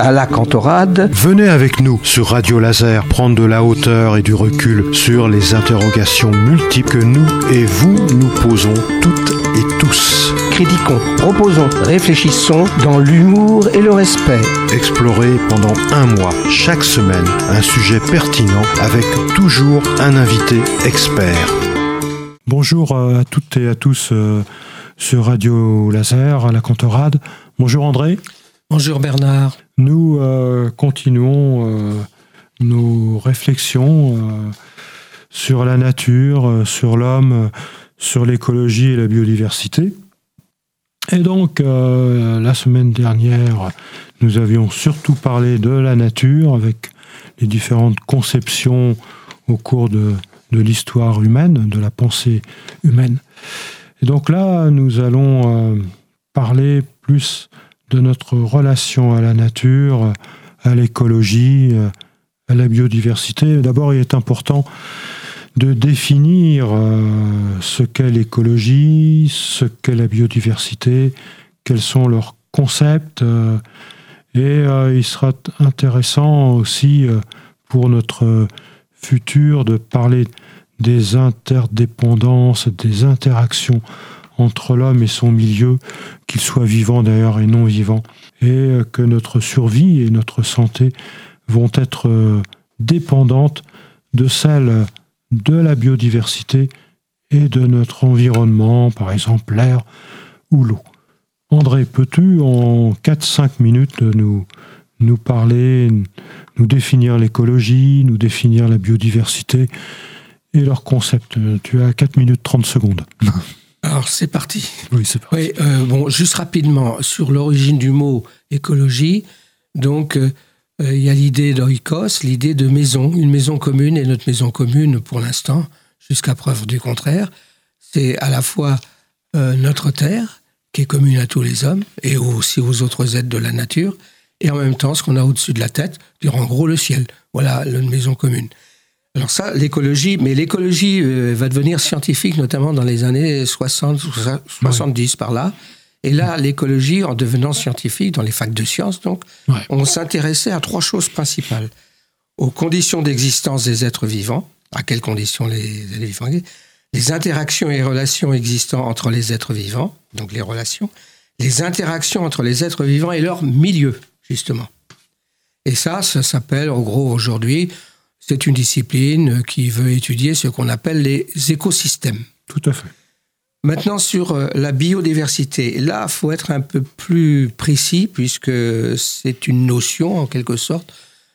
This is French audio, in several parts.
à la cantorade. Venez avec nous sur Radio Laser prendre de la hauteur et du recul sur les interrogations multiples que nous et vous nous posons toutes et tous. Critiquons, proposons, réfléchissons dans l'humour et le respect. Explorer pendant un mois, chaque semaine, un sujet pertinent avec toujours un invité expert. Bonjour à toutes et à tous euh, sur Radio Laser, à la Cantorade. Bonjour André. Bonjour Bernard. Nous euh, continuons euh, nos réflexions euh, sur la nature, sur l'homme, sur l'écologie et la biodiversité. Et donc, la semaine dernière, nous avions surtout parlé de la nature avec les différentes conceptions au cours de, de l'histoire humaine, de la pensée humaine. Et donc là, nous allons parler plus de notre relation à la nature, à l'écologie, à la biodiversité. D'abord, il est important de définir euh, ce qu'est l'écologie, ce qu'est la biodiversité, quels sont leurs concepts. Euh, et euh, il sera intéressant aussi pour notre futur de parler des interdépendances, des interactions entre l'homme et son milieu, qu'il soit vivant d'ailleurs et non vivant, et euh, que notre survie et notre santé vont être euh, dépendantes de celles de la biodiversité et de notre environnement, par exemple l'air ou l'eau. André, peux-tu en 4-5 minutes nous, nous parler, nous définir l'écologie, nous définir la biodiversité et leurs concepts? Tu as 4 minutes 30 secondes. Alors c'est parti. Oui, c'est parti. Oui, euh, bon, juste rapidement sur l'origine du mot écologie. Donc euh, euh, il y a l'idée d'oikos, l'idée de maison, une maison commune et notre maison commune pour l'instant, jusqu'à preuve du contraire, c'est à la fois notre terre qui est commune à tous les hommes et aussi aux autres êtres de la nature, et en même temps ce qu'on a au-dessus de la tête, dire en gros le ciel. Voilà, une maison commune. Alors ça, l'écologie, mais l'écologie euh, va devenir scientifique, notamment dans les années 60, 70 par là. Et là, l'écologie, en devenant scientifique, dans les facs de sciences, donc, on s'intéressait à trois choses principales. Aux conditions d'existence des êtres vivants, à quelles conditions les, êtres vivants les interactions et relations existant entre les êtres vivants, donc les relations, les interactions entre les êtres vivants et leur milieu, justement. Et ça, ça s'appelle, en gros, aujourd'hui, c'est une discipline qui veut étudier ce qu'on appelle les écosystèmes. Tout à fait. Maintenant, sur euh, la biodiversité, là, il faut être un peu plus précis puisque c'est une notion, en quelque sorte,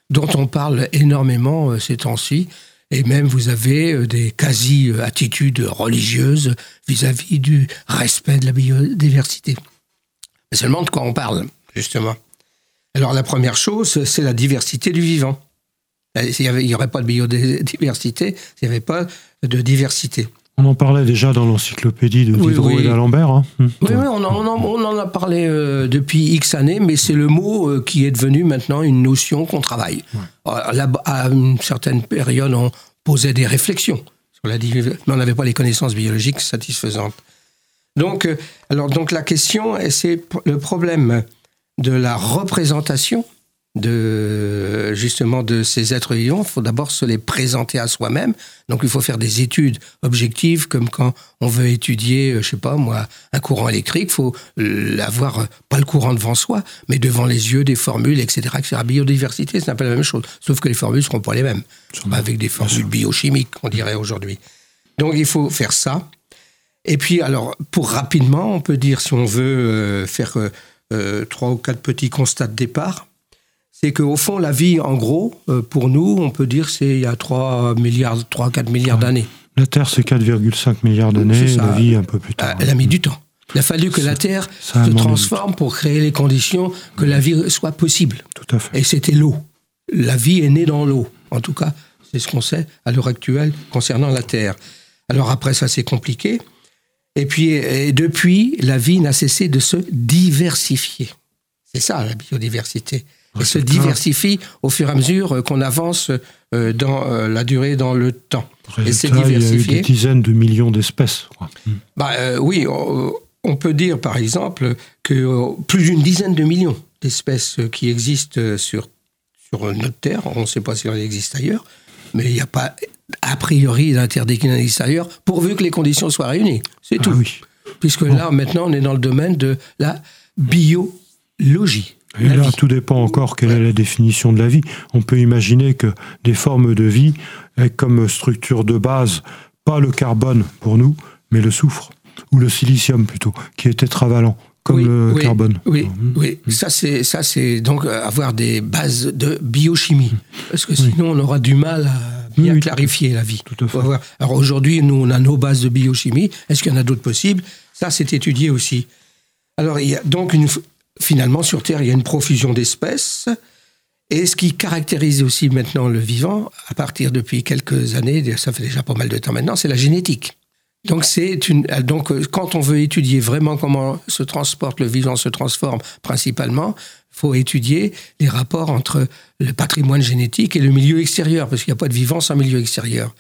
dont on parle énormément euh, ces temps-ci. Et même, vous avez euh, des quasi-attitudes religieuses vis-à-vis du respect de la biodiversité. Mais seulement de quoi on parle, justement. Alors, la première chose, c'est la diversité du vivant. Euh, il n'y aurait pas de biodiversité s'il n'y avait pas de diversité. On en parlait déjà dans l'encyclopédie de Diderot et d'Alembert. Hein. Oui, oui on, en, a parlé euh, depuis X années, mais c'est le mot euh, qui est devenu maintenant une notion qu'on travaille. à une certaine période, on posait des réflexions sur la mais on n'avait pas les connaissances biologiques satisfaisantes. Donc, alors, donc la question, c'est le problème de la représentation de justement de ces êtres vivants, il faut d'abord se les présenter à soi-même. Donc il faut faire des études objectives, comme quand on veut étudier, euh, je sais pas moi, un courant électrique, il faut l'avoir euh, pas le courant devant soi, mais devant les yeux des formules, etc. etc. Biodiversité, c'est un peu la même chose, sauf que les formules seront pas les mêmes, avec des formules biochimiques, on dirait aujourd'hui. Donc il faut faire ça. Et puis alors, pour rapidement, on peut dire si on veut euh, faire trois ou quatre petits constats de départ c'est qu'au fond, la vie, en gros, euh, pour nous, on peut dire c'est il y a 3 milliards, 3, 4 milliards d'années. La Terre, c'est 4,5 milliards d'années, la vie un peu plus tard. Euh, elle a mis du temps. Il a fallu que la Terre se transforme pour créer les conditions que la vie soit possible. Tout à fait. Et c'était l'eau. La vie est née dans l'eau. En tout cas, c'est ce qu'on sait à l'heure actuelle concernant la Terre. Alors après, ça c'est compliqué. Et puis, et depuis, la vie n'a cessé de se diversifier. C'est ça, la biodiversité et se diversifie au fur et à mesure euh, qu'on avance euh, dans euh, la durée, dans le temps. et c'est diversifié. Il y a eu des dizaines de millions d'espèces. Bah, oui, on peut dire par exemple que plus d'une dizaine de millions d'espèces qui existent sur, sur notre Terre. On ne sait pas si on existe ailleurs, mais il n'y a pas a priori n'existe ailleurs, pourvu que les conditions soient réunies. C'est Ah tout. oui. Puisque là, maintenant, on est dans le domaine de la biologie. Et La là, vie. tout dépend encore quelle est la définition de la vie. On peut imaginer que des formes de vie aient comme structure de base pas le carbone pour nous, mais le soufre, ou le silicium plutôt, qui est tétravalent, comme Oui, le oui, carbone. Oui, oui. Ça, c'est, ça, c'est donc euh, avoir des bases de biochimie. Parce que sinon, on aura du mal à bien Oui, clarifier la vie. tout à fait. Alors aujourd'hui, nous, on a nos bases de biochimie. Est-ce qu'il y en a d'autres possibles? Ça, c'est étudié aussi. Alors, il y a donc une, finalement, sur Terre, il y a une profusion d'espèces. Et ce qui caractérise aussi maintenant le vivant, à partir depuis quelques années, ça fait déjà pas mal de temps maintenant, c'est la génétique. Donc, une, donc, quand on veut étudier vraiment comment se transporte le vivant, se transforme principalement, faut étudier les rapports entre le patrimoine génétique et le milieu extérieur, parce qu'il n'y a pas de vivant sans milieu extérieur.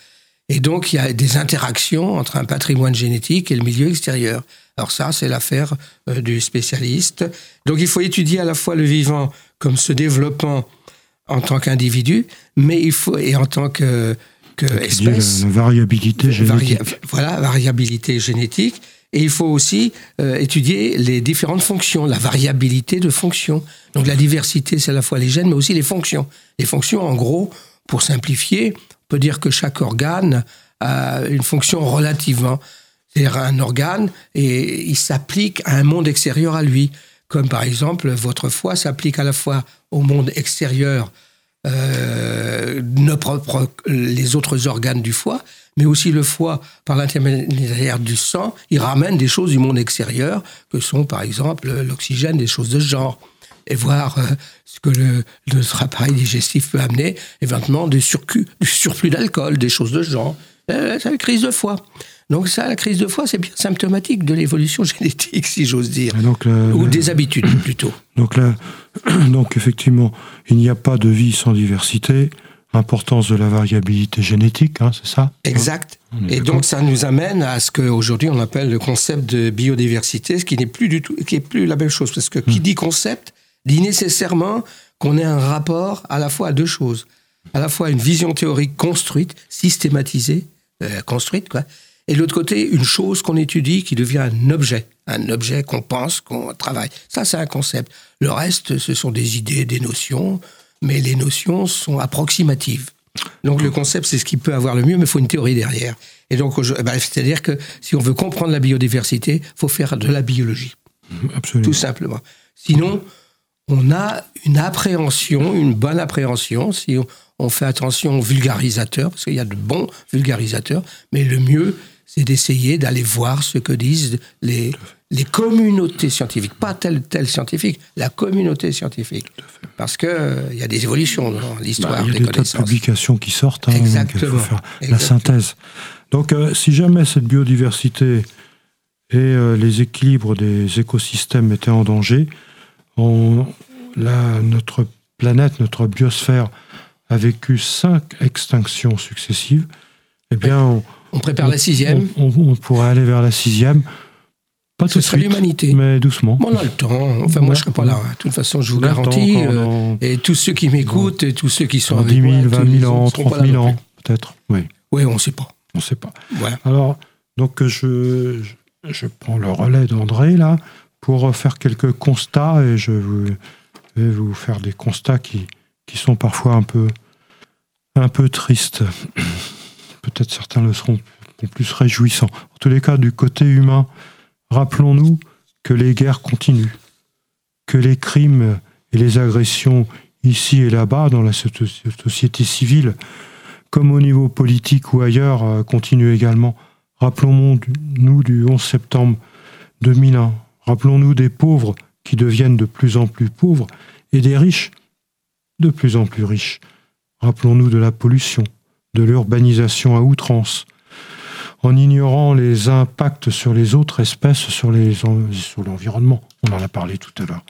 Et donc, il y a des interactions entre un patrimoine génétique et le milieu extérieur. Alors ça, c'est l'affaire euh, du spécialiste. Donc, il faut étudier à la fois le vivant comme se développant en tant qu'individu, mais il faut et en tant que, que Étudier la, espèce. la variabilité génétique. Varia- voilà, variabilité génétique. Et il faut aussi euh, étudier les différentes fonctions, la variabilité de fonctions. Donc la diversité, c'est à la fois les gènes, mais aussi les fonctions. Les fonctions, en gros, pour simplifier, dire que chaque organe a une fonction relativement. C'est-à-dire un organe, et il s'applique à un monde extérieur à lui. Comme par exemple, votre foie s'applique à la fois au monde extérieur euh, nos propres, les autres organes du foie, mais aussi le foie, par l'intermédiaire du sang, il ramène des choses du monde extérieur, que sont par exemple l'oxygène, des choses de ce genre. Et voir euh, ce que le, notre appareil digestif peut amener, éventuellement du, surcu- du surplus d'alcool, des choses de ce genre. Euh, c'est la crise de foie. Donc ça, la crise de foie, c'est bien symptomatique de l'évolution génétique, si j'ose dire. Et donc, le- Ou le- des habitudes, plutôt. Donc là, donc effectivement, il n'y a pas de vie sans diversité. Importance de la variabilité génétique, hein, c'est ça? Exact. Et donc ça nous amène à ce qu'aujourd'hui on appelle le concept de biodiversité, ce qui n'est plus du tout, qui est plus la même chose, parce que qui dit concept dit nécessairement qu'on ait un rapport à la fois à deux choses, à la fois une vision théorique construite, systématisée, euh, construite quoi, et de l'autre côté une chose qu'on étudie qui devient un objet, un objet qu'on pense, qu'on travaille. Ça c'est un concept. Le reste ce sont des idées, des notions, mais les notions sont approximatives. Donc le concept, c'est ce qui peut avoir le mieux, mais il faut une théorie derrière. Et donc, ben, c'est-à-dire que si on veut comprendre la biodiversité, il faut faire de la biologie, Absolument. tout simplement. Sinon, on a une appréhension, une bonne appréhension, si on, on fait attention aux vulgarisateurs, parce qu'il y a de bons vulgarisateurs, mais le mieux, c'est d'essayer d'aller voir ce que disent les, les communautés scientifiques, pas tel tel scientifique, la communauté scientifique. Parce qu'il il y a des évolutions dans l'histoire Bah, il y a des des tas de connaissances. publications qui sortent. hein, donc il Exactement. faut faire la synthèse. Donc, euh, si jamais cette biodiversité et euh, les équilibres des écosystèmes étaient en danger, on- notre planète, notre biosphère a vécu cinq extinctions successives. Eh bien, on, On prépare la sixième. on- pourrait aller vers la sixième. Pas Ce tout de suite, l'humanité. mais doucement. Bon, on a le temps. Enfin, moi, je ne serai pas là. hein. De toute façon, je vous le garantis. euh, et tous ceux qui m'écoutent, et tous ceux qui sont dans avec 10 000, moi, tous 20 les 000 ans, autres seront pas 30 là 000 non ans, peut-être. Oui, Oui, on ne sait pas. on ne sait pas. Alors, donc je, je, je prends le relais d'André là pour faire quelques constats et je vais vous faire des constats qui, qui sont parfois un peu, un peu tristes. Peut-être certains le seront plus réjouissants. En tous les cas, du côté humain, rappelons-nous que les guerres continuent, que les crimes et les agressions ici et là-bas dans la soci- société civile comme au niveau politique ou ailleurs, euh, continuent également. Rappelons-nous du 11 septembre 2001. Rappelons-nous des pauvres qui deviennent de plus en plus pauvres et des riches de plus en plus riches. Rappelons-nous de la pollution, de l'urbanisation à outrance, en ignorant les impacts sur les autres espèces, sur l'environnement. On en a parlé tout à l'heure.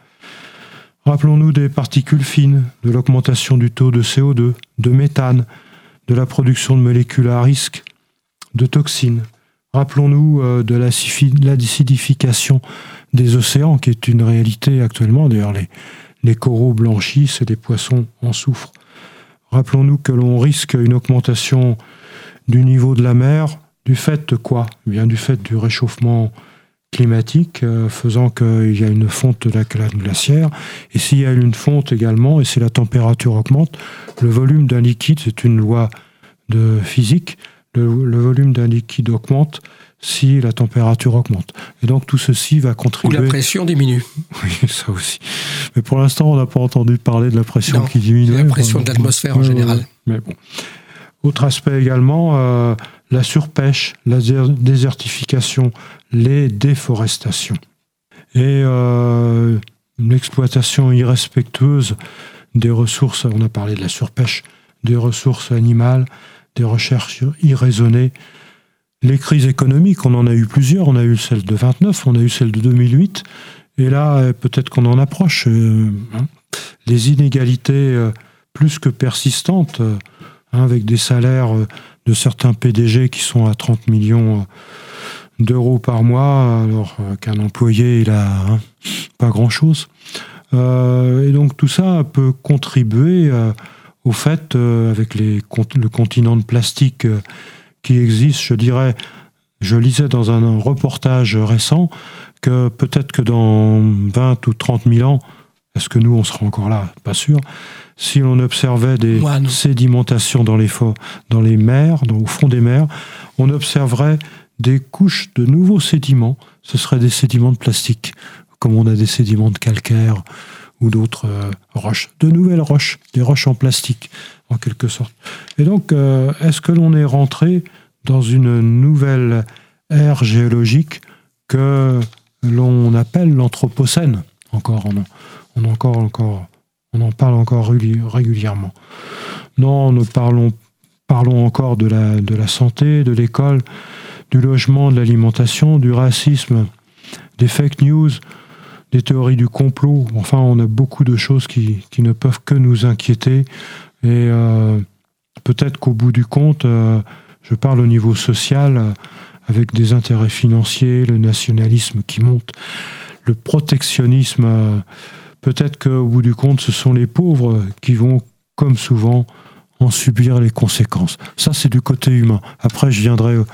Rappelons-nous des particules fines, de l'augmentation du taux de CO2, de méthane, de la production de molécules à risque, de toxines. Rappelons-nous euh, de l'acidification des océans, qui est une réalité actuellement. D'ailleurs, les, coraux blanchissent et les poissons en souffrent. Rappelons-nous que l'on risque une augmentation du niveau de la mer du fait de quoi? Eh Bien du fait du réchauffement climatique, euh, faisant qu'il y a une fonte de la glaciaire. Et s'il y a une fonte également, et si la température augmente, le volume d'un liquide, c'est une loi de physique, le, volume d'un liquide augmente si la température augmente. Et donc tout ceci va contribuer. Ou la pression diminue. Oui, ça aussi. Mais pour l'instant, on n'a pas entendu parler de la pression qui diminue. La pression de l'atmosphère en général. Mais bon. Autre aspect également, euh, la surpêche, la désertification, les déforestations. Et euh, l'exploitation irrespectueuse des ressources, on a parlé de la surpêche, des ressources animales, des recherches irraisonnées. Les crises économiques, on en a eu plusieurs. On a eu celle de 29, on a eu celle de 2008. Et là, euh, peut-être qu'on en approche. Euh, hein. les inégalités euh, plus que persistantes, hein, avec des salaires de certains PDG qui sont à 30 millions d'euros par mois, alors qu'un employé, il a hein, pas grand-chose. et donc tout ça peut contribuer au fait, avec les, le continent de plastique qui existe, je dirais, je lisais dans un reportage récent que peut-être que dans 20 ou 30 000 ans, est-ce que nous, on sera encore là? Pas sûr. Si on observait des sédimentations dans les, dans les mers, dans, au fond des mers, on observerait des couches de nouveaux sédiments. Ce seraient des sédiments de plastique, comme on a des sédiments de calcaire ou d'autres euh, roches, de nouvelles roches, des roches en plastique en quelque sorte. Et donc, euh, est-ce que l'on est rentré dans une nouvelle ère géologique que l'on appelle l'anthropocène? Encore, on, on, encore, encore, on en parle encore régulièrement. Non, nous parlons, parlons encore de la, de la santé, de l'école, du logement, de l'alimentation, du racisme, des fake news, des théories du complot. Enfin, on a beaucoup de choses qui, ne peuvent que nous inquiéter. Et euh, peut-être qu'au bout du compte, euh, je parle au niveau social, euh, avec des intérêts financiers, le nationalisme qui monte, le protectionnisme. peut-être qu'au bout du compte, ce sont les pauvres qui vont, comme souvent, en subir les conséquences. Ça, c'est du côté humain. Après, je viendrai au,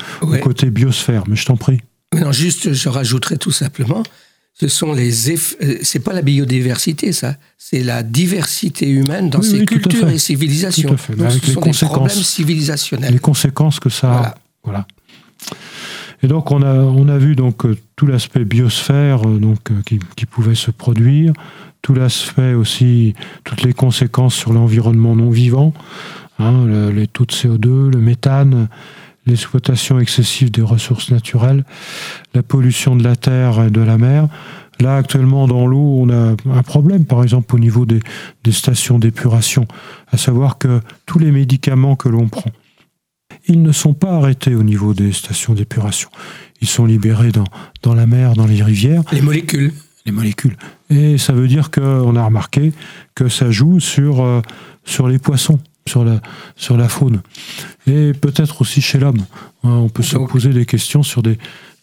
côté biosphère, mais je t'en prie. Non, juste, je rajouterai tout simplement ce sont les euh, c'est pas la biodiversité ça, c'est la diversité humaine dans ses cultures et civilisations. avec ce sont des problèmes civilisationnels. Les conséquences que ça a. Voilà. Et donc on a, on a vu donc euh, tout l'aspect biosphère euh, donc, qui, qui, pouvait se produire, tout l'aspect aussi, toutes les conséquences sur l'environnement non vivant, hein, les taux de CO2, le méthane, l'exploitation excessive des ressources naturelles, la pollution de la terre et de la mer. Là, actuellement, dans l'eau, on a un problème, par exemple, au niveau des, stations d'épuration, à savoir que tous les médicaments que l'on prend, ils ne sont pas arrêtés au niveau des stations d'épuration. Ils sont libérés dans, dans la mer, dans les rivières. Les molécules. Les molécules. Et ça veut dire qu'on a remarqué que ça joue sur, euh, sur les poissons sur la, sur la faune. Et peut-être aussi chez l'homme. Hein, on peut se poser des questions sur des,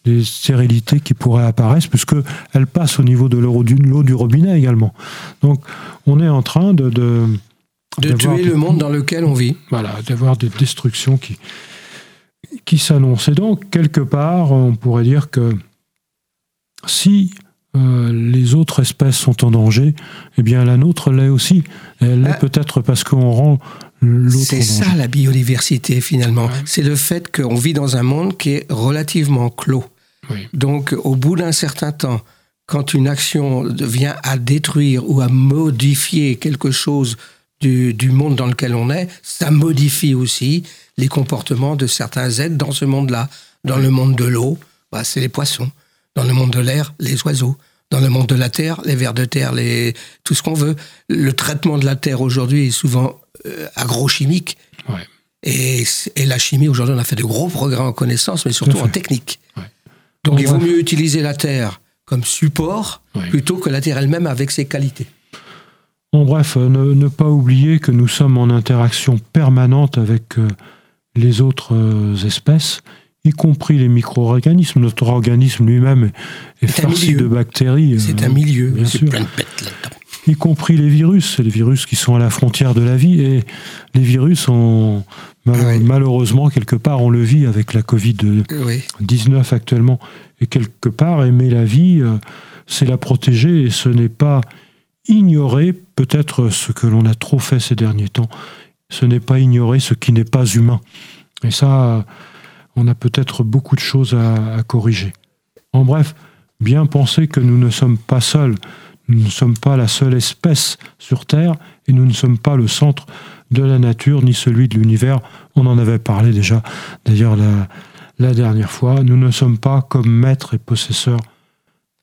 des stérilités qui pourraient apparaître, puisqu'elles passent au niveau de l'eau du, du, robinet également. Donc on est en train de... De, de tuer le monde dans lequel on vit. Voilà, d'avoir des destructions qui, qui s'annoncent. Et donc, quelque part, on pourrait dire que si euh, les autres espèces sont en danger, eh bien la nôtre l'est aussi. Elle l'est ah. peut-être parce qu'on rend c'est ça la biodiversité finalement. C'est le fait qu'on vit dans un monde qui est relativement clos. Donc au bout d'un certain temps, quand une action vient à détruire ou à modifier quelque chose du, monde dans lequel on est, ça modifie aussi les comportements de certains êtres dans ce monde-là. Dans le monde de l'eau, bah, c'est les poissons. Dans le monde de l'air, les oiseaux. Dans le monde de la terre, les vers de terre, les... tout ce qu'on veut. Le traitement de la terre aujourd'hui est souvent euh, agrochimique. Et, la chimie, aujourd'hui, on a fait de gros progrès en connaissances, mais surtout en technique. Donc il vaut mieux utiliser la terre comme support plutôt que la terre elle-même avec ses qualités. En bref, euh, ne, pas oublier que nous sommes en interaction permanente avec euh, les autres espèces, y compris les micro-organismes. Notre organisme lui-même est, farci de bactéries. C'est un milieu, bien sûr. plein de là-dedans y compris les virus. C'est les virus qui sont à la frontière de la vie. Et les virus, ont, malheureusement, quelque part, on le vit avec la Covid-19 actuellement. Et quelque part, aimer la vie, euh, c'est la protéger et ce n'est pas ignorer peut-être ce que l'on a trop fait ces derniers temps. Ce n'est pas ignorer ce qui n'est pas humain. Et ça, on a peut-être beaucoup de choses à corriger. En bref, bien penser que nous ne sommes pas seuls, nous ne sommes pas la seule espèce sur Terre et nous ne sommes pas le centre de la nature ni celui de l'univers. On en avait parlé déjà d'ailleurs la, dernière fois. Nous ne sommes pas comme maîtres et possesseurs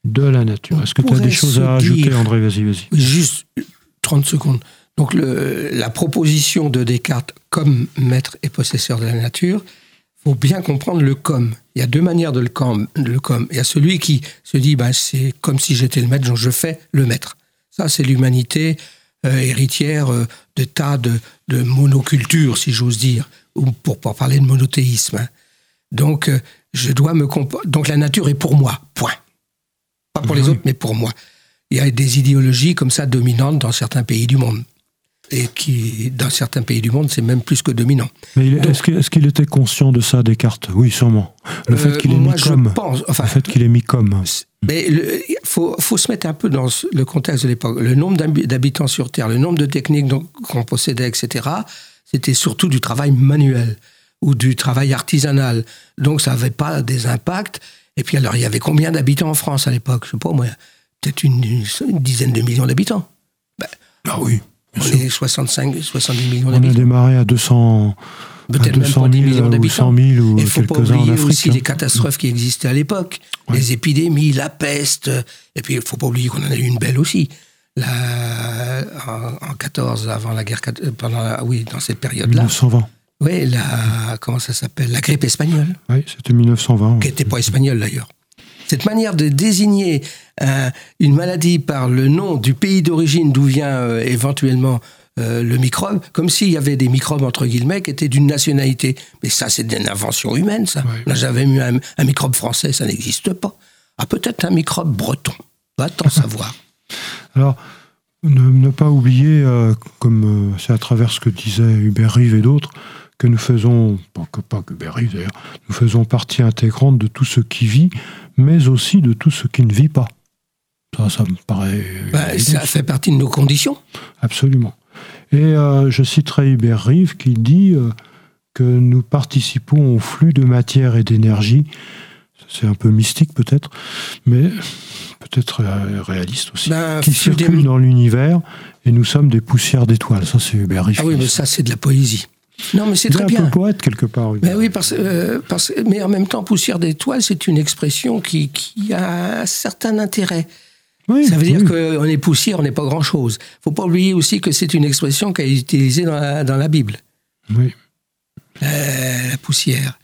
de la nature. Est-ce que tu as des choses à ajouter, André Vas-y, vas-y. Juste 30 secondes. Donc la proposition de Descartes comme maître et possesseur de la nature, faut bien comprendre le comme. Il y a deux manières de le comme. Le comme. Il y a celui qui se dit, ben, c'est comme si j'étais le maître, donc je fais le maître. Ça, c'est l'humanité euh, héritière euh, de tas de, de monocultures, si j'ose dire, ou pour pas parler de monothéisme. Hein. Donc, euh, je dois me donc la nature est pour moi. Point. Pas pour les autres, mais pour moi. Il y a des idéologies comme ça dominantes dans certains pays du monde et qui, dans certains pays du monde, c'est même plus que dominant. Mais est-ce qu'il était conscient de ça, Descartes? Oui, sûrement. Le fait qu'il est mis comme. Pense, enfin, le fait qu'il est mis comme. Mais il faut, faut, se mettre un peu dans le contexte de l'époque. Le nombre d'habitants sur Terre, le nombre de techniques qu'on possédait, etc., c'était surtout du travail manuel ou du travail artisanal. Donc ça n'avait pas des impacts. Et puis alors, il y avait combien d'habitants en France à l'époque? Je sais pas, moi, peut-être une, dizaine de millions d'habitants. Ben, ah oui. On est 65, 70 millions d'habitants. On a démarré à 200. Peut-être même pas 10 millions d'habitants. Il ne faut pas oublier aussi les hein. catastrophes qui existaient à l'époque. Les épidémies, la peste. Et puis, il ne faut pas oublier qu'on en a eu une belle aussi. La, en, 14, avant la guerre, euh, pendant oui, dans cette période-là. 1920. Oui, la, comment ça s'appelle? La grippe espagnole. Oui, c'était 1920. Qui n'était pas espagnole d'ailleurs. Cette manière de désigner euh, une maladie par le nom du pays d'origine d'où vient euh, éventuellement euh, le microbe, comme s'il y avait des microbes, entre guillemets, qui étaient d'une nationalité. Mais ça, c'est une invention humaine, ça. On n'a jamais eu un, microbe français, ça n'existe pas. Ah, peut-être un microbe breton. Va-t'en savoir. Alors, ne, pas oublier, comme c'est à travers ce que disait Hubert Rive et d'autres, que nous faisons, pas que, pas que Hubert d'ailleurs, nous faisons partie intégrante de tout ce qui vit, mais aussi de tout ce qui ne vit pas. Ça, ça me paraît. Bah, ça fait partie de nos conditions. Absolument. Et euh, je citerai Hubert Rive qui dit euh, que nous participons au flux de matière et d'énergie. C'est un peu mystique peut-être, mais peut-être euh, réaliste aussi, ben, qui circule dans l'univers et nous sommes des poussières d'étoiles. Ça, c'est Hubert Rive. Ah oui, mais ça, c'est de la poésie. Non, mais c'est très bien. un peu poète quelque part. Mais oui, parce, parce, mais en même temps, poussière d'étoiles, c'est une expression qui, qui, a un certain intérêt ça veut dire qu'on est poussière, on n'est pas grand-chose. Il faut pas oublier aussi que c'est une expression qui est utilisée dans la, dans la Bible. Oui. la poussière.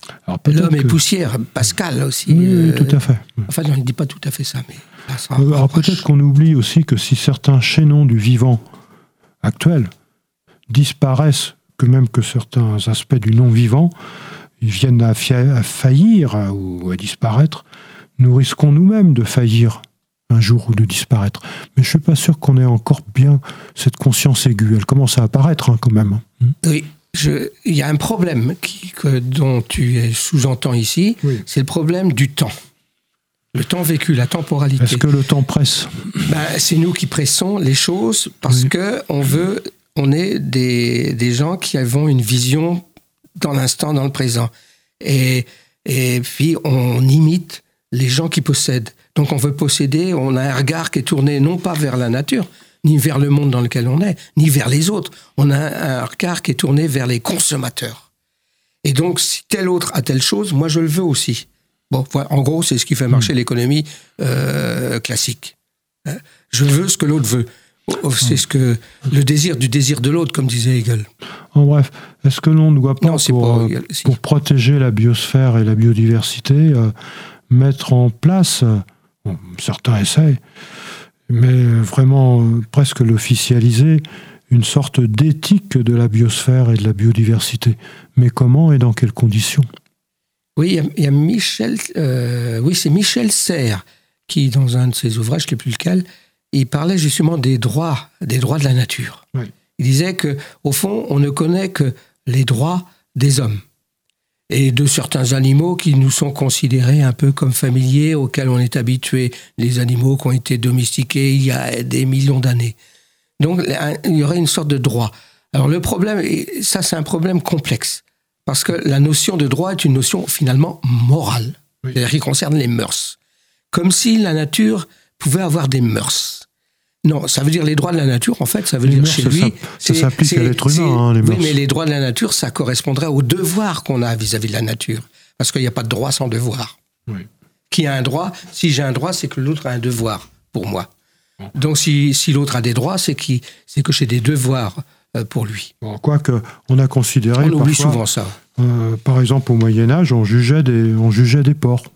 L'homme est poussière, Pascal aussi. Oui, euh, tout à fait. Enfin, on ne dit pas tout à fait ça, mais. Alors peut-être qu'on oublie aussi que si certains chaînons du vivant actuel disparaissent, que même que certains aspects du non-vivant, viennent à, faillir ou à disparaître, nous risquons nous-mêmes de faillir un jour ou de disparaître. Mais je suis pas sûr qu'on ait encore bien cette conscience aiguë. Elle commence à apparaître hein, quand même. Oui. il y a un problème qui, que, dont tu sous-entends ici, c'est le problème du temps. Le temps vécu, la temporalité. Est-ce que le temps presse? Ben, C'est nous qui pressons les choses parce que on veut, on est des, des, gens qui avons une vision dans l'instant, dans le présent. Et, et puis on imite les gens qui possèdent. Donc on veut posséder, on a un regard qui est tourné non pas vers la nature, ni vers le monde dans lequel on est, ni vers les autres. On a un regard qui est tourné vers les consommateurs. Et donc, si tel autre a telle chose, moi je le veux aussi. Bon, en gros, c'est ce qui fait marcher hmm. l'économie euh, classique. Hein. Je veux ce que l'autre veut. Oh, oh, c'est ce que le désir du désir de l'autre, comme disait Hegel. En bref, est-ce que l'on ne doit pas, pour, euh, pour, protéger la biosphère et la biodiversité, euh, mettre en place certains essayent, mais vraiment presque l'officialiser, une sorte d'éthique de la biosphère et de la biodiversité. Mais comment et dans quelles conditions? Oui, il y, a Michel, euh, oui, c'est Michel Serres qui, dans un de ses ouvrages, je ne sais plus lequel, il parlait justement des droits, des droits de la nature. Oui. Il disait que, au fond, on ne connaît que les droits des hommes et de certains animaux qui nous sont considérés un peu comme familiers, auxquels on est habitué, les animaux qui ont été domestiqués il y a des millions d'années. Donc il y aurait une sorte de droit. Alors le problème, et ça c'est un problème complexe, parce que la notion de droit est une notion finalement morale, Oui. c'est-à-dire qui concerne les mœurs. Comme si la nature pouvait avoir des mœurs. Non, ça veut dire les droits de la nature, en fait, ça veut Les dire mœurs, chez ça lui. ça c'est- s'applique à c'est- l'être humain, hein, les Oui, mais les droits de la nature, ça correspondrait aux devoirs qu'on a vis-à-vis de la nature. Parce qu'il n'y a pas de droit sans devoir. Oui. Qui a un droit Si j'ai un droit, c'est que l'autre a un devoir pour moi. Donc si, si l'autre a des droits, c'est c'est que j'ai des devoirs euh, pour lui. Bon, quoique, on a considéré On oublie parfois, souvent ça. euh, par exemple au Moyen Âge, on jugeait des, on jugeait des porcs.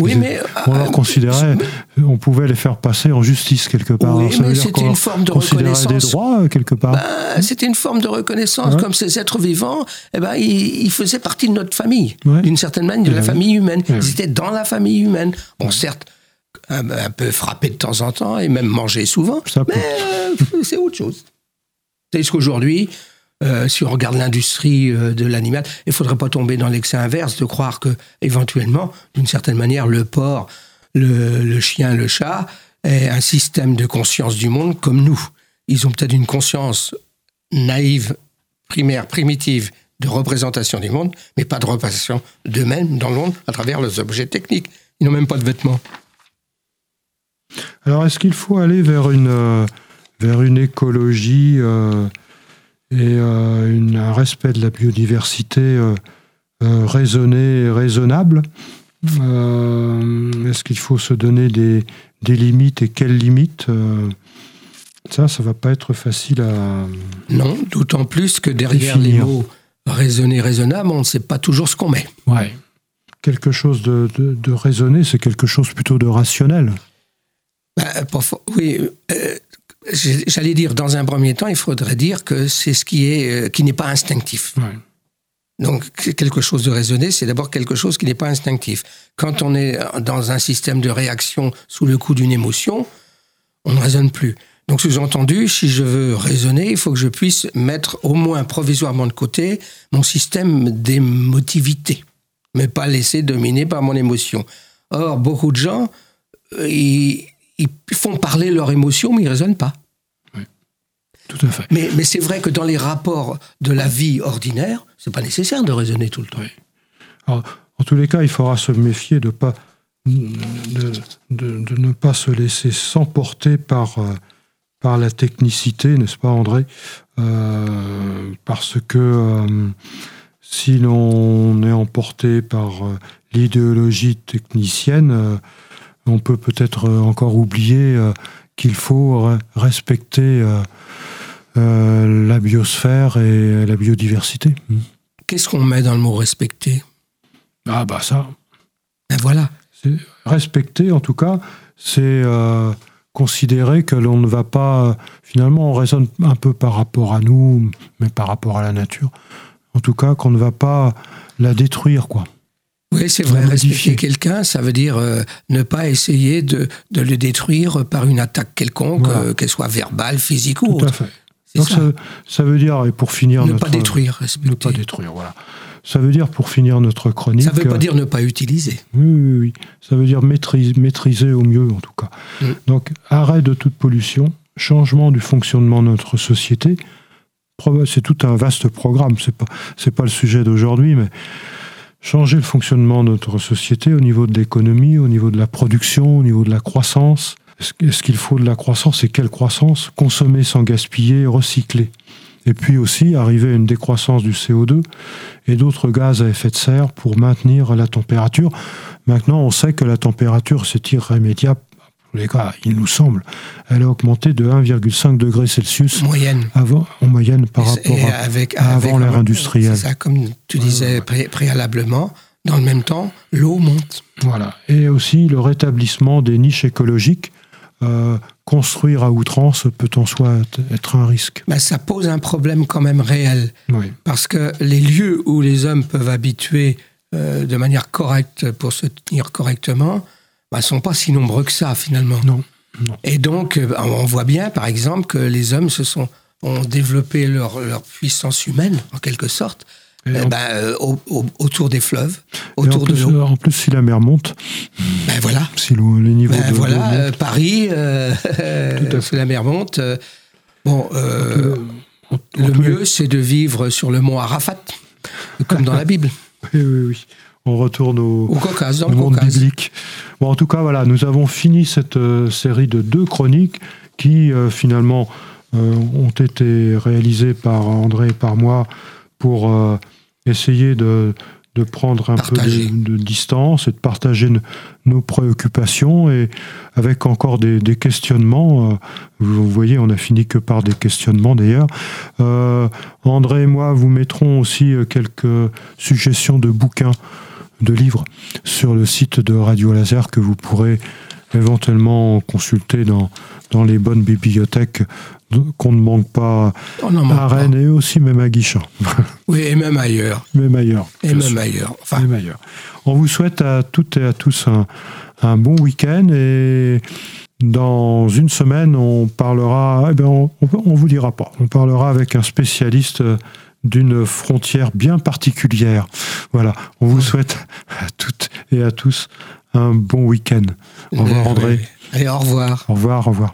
Oui, mais... On euh, leur considérait, on pouvait les faire passer en justice quelque part. Oui, mais veut dire c'était une forme de considérait des reconnaissance. droits euh, quelque part. Ben, C'était une forme de reconnaissance, Ouais. comme ces êtres vivants, eh ben, ils, ils faisaient partie de notre famille, Ouais. d'une certaine manière, de Eh la oui. famille humaine. Eh Ils oui. étaient dans la famille humaine. Bon, certes, un, un peu frappés de temps en temps, et même mangés souvent, Ça mais euh, c'est autre chose. C'est ce qu'aujourd'hui, euh, si on regarde l'industrie euh, de l'animal, il faudrait pas tomber dans l'excès inverse de croire que, éventuellement, d'une certaine manière, le porc, le, chien, le chat, est un système de conscience du monde comme nous. Ils ont peut-être une conscience naïve, primaire, primitive de représentation du monde, mais pas de représentation d'eux-mêmes dans le monde à travers les objets techniques. Ils n'ont même pas de vêtements. Alors, est-ce qu'il faut aller vers une, euh, vers une écologie et euh, une- un respect de la biodiversité euh, euh, raisonné et raisonnable Euh, Est-ce qu'il faut se donner des, des limites et quelles limites Euh, Ça, ça va pas être facile à. Non, d'autant plus que derrière les mots raisonner, raisonnable, on ne sait pas toujours ce qu'on met. Ouais. Quelque chose de, de, de raisonné, c'est quelque chose plutôt de rationnel. Pas fo- oui, euh, j'allais dire, dans un premier temps, il faudrait dire que c'est ce qui est euh, qui n'est pas instinctif. Ouais. Donc, quelque chose de raisonné, c'est d'abord quelque chose qui n'est pas instinctif. Quand on est dans un système de réaction sous le coup d'une émotion, on ne raisonne plus. Donc, sous-entendu, si je veux raisonner, il faut que je puisse mettre au moins provisoirement de côté mon système d'émotivité, mais pas laisser dominer par mon émotion. Or, beaucoup de gens, euh, ils, ils font parler leur émotion, mais ils ne raisonnent pas. Tout à fait. Mais, mais c'est vrai que dans les rapports de la vie ordinaire, c'est pas nécessaire de raisonner tout le temps. Alors, en tous les cas, il faudra se méfier de, pas, de, de- de ne pas se laisser s'emporter par, euh, par la technicité, n'est-ce pas, André? Euh, Parce que euh, si l'on est emporté par euh, l'idéologie technicienne, on peut peut-être encore oublier qu'il faut re- respecter euh, la biosphère et la biodiversité. Qu'est-ce qu'on met dans le mot respecter? Ah bah ça, Ben voilà. Respecter, en tout cas, c'est euh, considérer que l'on ne va pas. Finalement, on raisonne un peu par rapport à nous, mais par rapport à la nature. En tout cas, qu'on ne va pas la détruire, quoi. Oui, c'est vrai. Respecter quelqu'un, ça veut dire euh, ne pas essayer de, de le détruire par une attaque quelconque, Voilà. euh, qu'elle soit verbale, physique ou Tout à autre. fait. Donc ça. ça, ça veut dire, et pour finir Ne notre. pas détruire, Ne respecter. pas détruire, voilà. Ça veut dire, pour finir notre chronique. Ça ne veut pas euh, dire ne pas utiliser. Oui, oui, oui. Ça veut dire maîtrise- maîtriser au mieux, en tout cas. Mm. Donc, arrêt de toute pollution, changement du fonctionnement de notre société. C'est tout un vaste programme. C'est pas, c'est pas le sujet d'aujourd'hui, mais changer le fonctionnement de notre société au niveau de l'économie, au niveau de la production, au niveau de la croissance. Est-ce est-ce qu'il faut de la croissance et quelle croissance Consommer sans gaspiller, recycler. Et puis aussi arriver à une décroissance du CO2 et d'autres gaz à effet de serre pour maintenir la température. Maintenant, on sait que la température, c'est irrémédiable. Les cas, il nous semble, elle a augmenté de 1,5 degré Celsius Moyenne. avant, en moyenne par rapport à, avec, à avant l'ère industrielle. C'est ça, comme tu disais pré- préalablement, dans le même temps, l'eau monte. Voilà. Et aussi le rétablissement des niches écologiques. Euh, construire à outrance peut en soi être un risque. Ben, ça pose un problème quand même réel. Oui. Parce que les lieux où les hommes peuvent habituer euh, de manière correcte pour se tenir correctement ne sont pas si nombreux que ça finalement. Non. Et donc, euh, on voit bien, par exemple, que les hommes se sont, ont développé leur, leur puissance humaine, en quelque sorte, Et eh en- ben, euh, au- au- autour des fleuves, et en autour de plus, l'eau. en plus, si la mer monte, Ben voilà. si l'eau- les niveaux Ben de voilà, euh, montent, Paris, euh, à sous la mer monte. euh, bon, euh, en- en le mieux, c'est de vivre sur le mont Arafat, comme dans la Bible, Oui, oui, oui. On retourne au, au Caucase, dans au le monde Caucase. biblique. Bon, en tout cas, voilà, nous avons fini cette euh, série de deux chroniques qui, euh, finalement, euh, ont été réalisées par André et par moi pour euh, essayer de, de prendre un Partager. peu de, de distance et de partager nos préoccupations et avec encore des, des questionnements. euh, vous voyez, on a fini que par des questionnements d'ailleurs. Euh, André et moi vous mettrons aussi euh, quelques suggestions de bouquins, de livres sur le site de Radio Laser que vous pourrez éventuellement consulter dans, dans les bonnes bibliothèques qu'on ne manque pas manque à pas. Rennes et aussi même à Guichen, Oui, et même ailleurs. même ailleurs. Et bien même ailleurs. Enfin, Même ailleurs. On vous souhaite à toutes et à tous un, un bon week-end et dans une semaine, on parlera, eh ben on, on vous dira pas, on parlera avec un spécialiste d'une frontière bien particulière. Voilà, on vous souhaite à toutes et à tous un bon week-end. Au revoir euh, André. Allez, au revoir. Au revoir, au revoir.